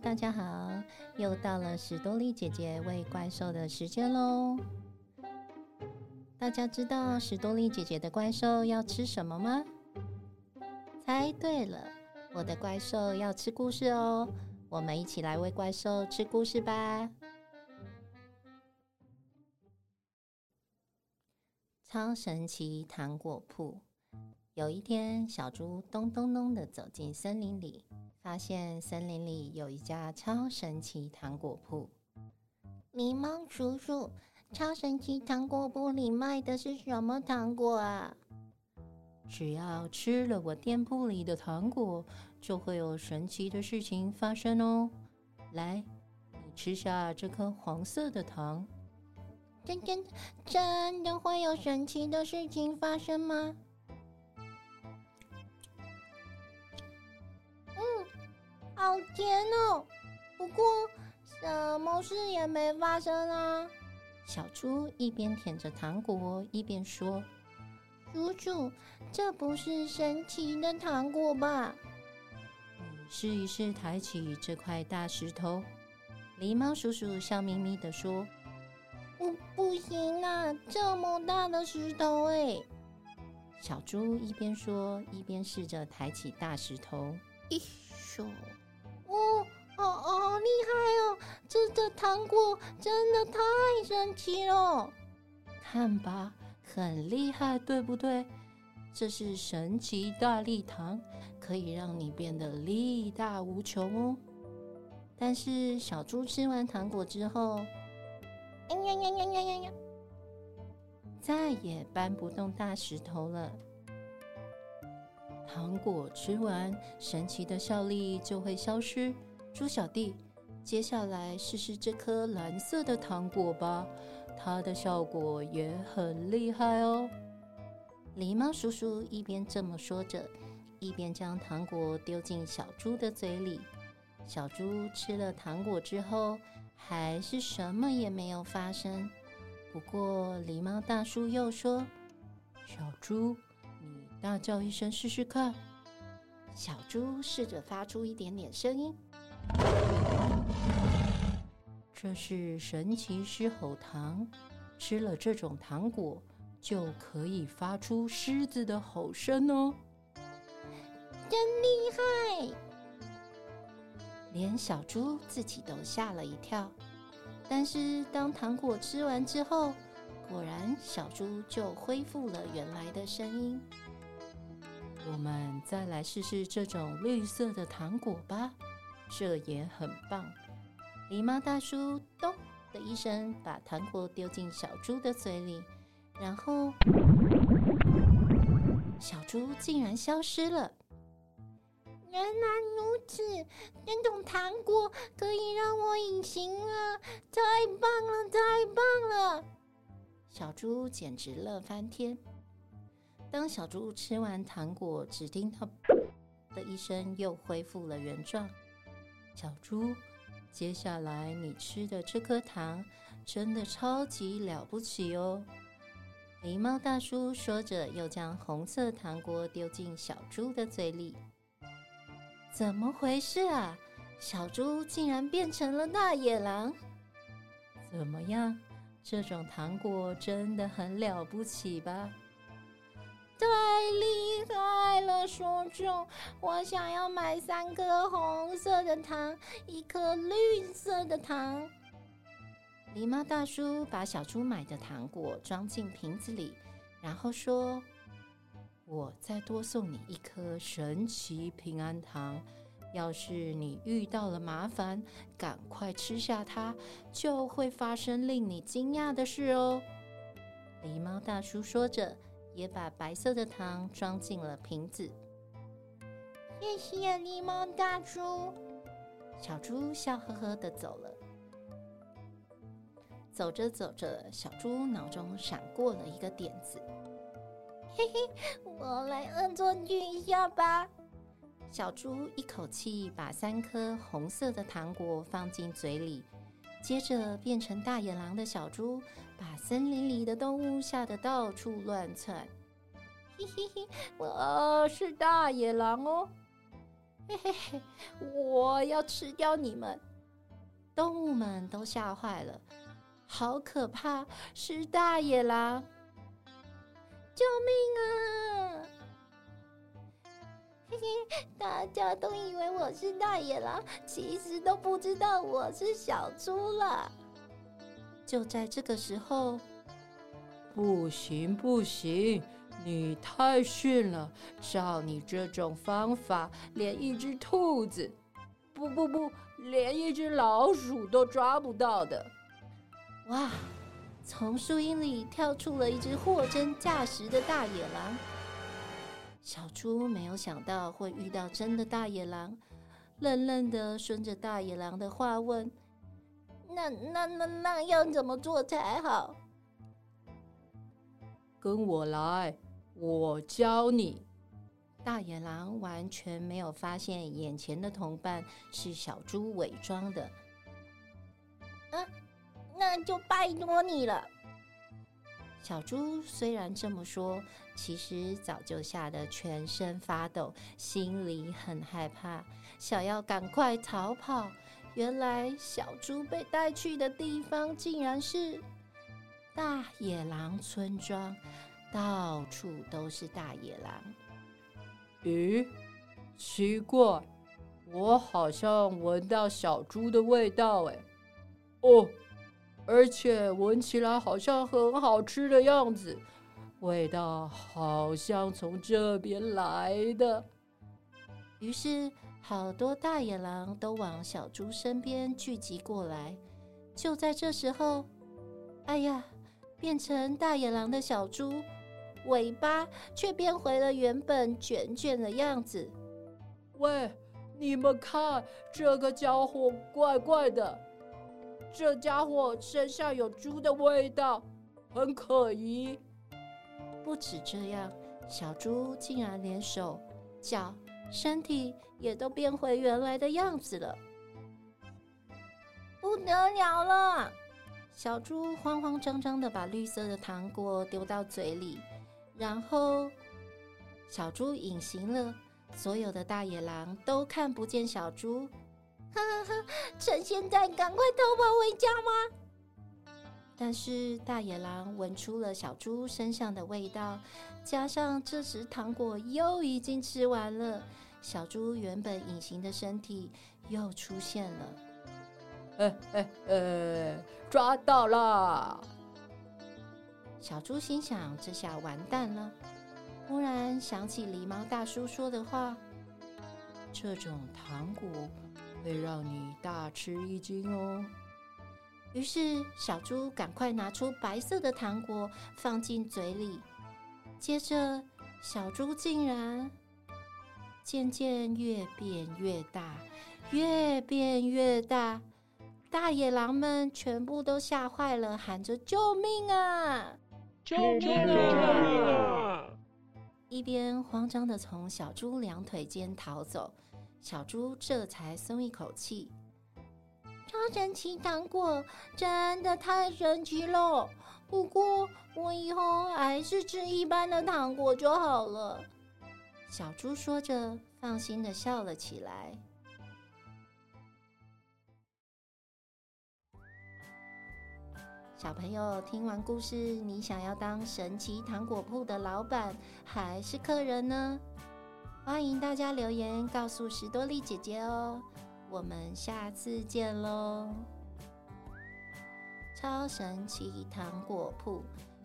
大家好，又到了史多利姐姐喂怪兽的时间喽。大家知道史多利姐姐的怪兽要吃什么吗？猜对了，我的怪兽要吃故事哦。我们一起来喂怪兽吃故事吧。超神奇糖果铺。有一天，小猪咚咚咚的走进森林里，发现森林里有一家超神奇糖果铺。狸猫叔叔，超神奇糖果铺里卖的是什么糖果啊？只要吃了我店铺里的糖果，就会有神奇的事情发生哦。来，你吃下这颗黄色的糖。真真真的会有神奇的事情发生吗？好甜哦！不过什么事也没发生啊。小猪一边舔着糖果，一边说：“叔叔，这不是神奇的糖果吧？”试一试抬起这块大石头。狸猫叔叔笑眯眯的说：“不，不行啊，这么大的石头哎！”小猪一边说，一边试着抬起大石头。一手！哦，好好厉害哦！这个糖果真的太神奇了，看吧，很厉害，对不对？这是神奇大力糖，可以让你变得力大无穷哦。但是小猪吃完糖果之后，哎呀呀呀呀呀呀，再也搬不动大石头了。糖果吃完，神奇的效力就会消失。猪小弟，接下来试试这颗蓝色的糖果吧，它的效果也很厉害哦。狸猫叔叔一边这么说着，一边将糖果丢进小猪的嘴里。小猪吃了糖果之后，还是什么也没有发生。不过，狸猫大叔又说：“小猪。”大叫一声试试看，小猪试着发出一点点声音。这是神奇狮吼糖，吃了这种糖果就可以发出狮子的吼声哦！真厉害！连小猪自己都吓了一跳。但是当糖果吃完之后，果然小猪就恢复了原来的声音。我们再来试试这种绿色的糖果吧，这也很棒。狸猫大叔“咚”的一声把糖果丢进小猪的嘴里，然后小猪竟然消失了。原来如此，这种糖果可以让我隐形啊！太棒了，太棒了！小猪简直乐翻天。当小猪吃完糖果，只听到“的一声，又恢复了原状。小猪，接下来你吃的这颗糖真的超级了不起哦！狸猫大叔说着，又将红色糖果丢进小猪的嘴里。怎么回事啊？小猪竟然变成了大野狼！怎么样？这种糖果真的很了不起吧？太厉害了，叔叔！我想要买三颗红色的糖，一颗绿色的糖。狸猫大叔把小猪买的糖果装进瓶子里，然后说：“我再多送你一颗神奇平安糖。要是你遇到了麻烦，赶快吃下它，就会发生令你惊讶的事哦。”狸猫大叔说着。也把白色的糖装进了瓶子。谢谢狸猫大猪。小猪笑呵呵的走了。走着走着，小猪脑中闪过了一个点子。嘿嘿，我来恶作剧一下吧。小猪一口气把三颗红色的糖果放进嘴里。接着变成大野狼的小猪，把森林里的动物吓得到处乱窜。嘿嘿嘿，我是大野狼哦！嘿嘿嘿，我要吃掉你们！动物们都吓坏了，好可怕，是大野狼！救命啊！大家都以为我是大野狼，其实都不知道我是小猪了。就在这个时候，不行不行，你太逊了！照你这种方法，连一只兔子，不不不，连一只老鼠都抓不到的。哇！从树荫里跳出了一只货真价实的大野狼。小猪没有想到会遇到真的大野狼，愣愣的顺着大野狼的话问：“那那那那要怎么做才好？”跟我来，我教你。大野狼完全没有发现眼前的同伴是小猪伪装的。嗯，那就拜托你了。小猪虽然这么说，其实早就吓得全身发抖，心里很害怕，想要赶快逃跑。原来小猪被带去的地方竟然是大野狼村庄，到处都是大野狼。咦，奇怪，我好像闻到小猪的味道哎。哦。而且闻起来好像很好吃的样子，味道好像从这边来的。于是，好多大野狼都往小猪身边聚集过来。就在这时候，哎呀，变成大野狼的小猪尾巴却变回了原本卷卷的样子。喂，你们看，这个家伙怪怪的。这家伙身上有猪的味道，很可疑。不止这样，小猪竟然连手、脚、身体也都变回原来的样子了。不得了了！小猪慌慌张张的把绿色的糖果丢到嘴里，然后小猪隐形了，所有的大野狼都看不见小猪。趁现在赶快逃跑回家吗？但是大野狼闻出了小猪身上的味道，加上这时糖果又已经吃完了，小猪原本隐形的身体又出现了。抓到了！小猪心想：这下完蛋了。忽然想起狸猫大叔说的话：这种糖果。会让你大吃一惊哦。于是小猪赶快拿出白色的糖果放进嘴里，接着小猪竟然渐渐越变越大，越变越大。大野狼们全部都吓坏了，喊着“救命啊！救命啊！”一边慌张的从小猪两腿间逃走。小猪这才松一口气。超神奇糖果真的太神奇了！不过我以后还是吃一般的糖果就好了。小猪说着，放心的笑了起来。小朋友听完故事，你想要当神奇糖果铺的老板还是客人呢？欢迎大家留言告诉史多利姐姐哦，我们下次见喽！超神奇糖果铺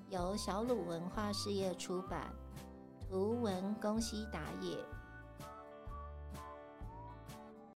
由小鲁文化事业出版，图文宫西达也。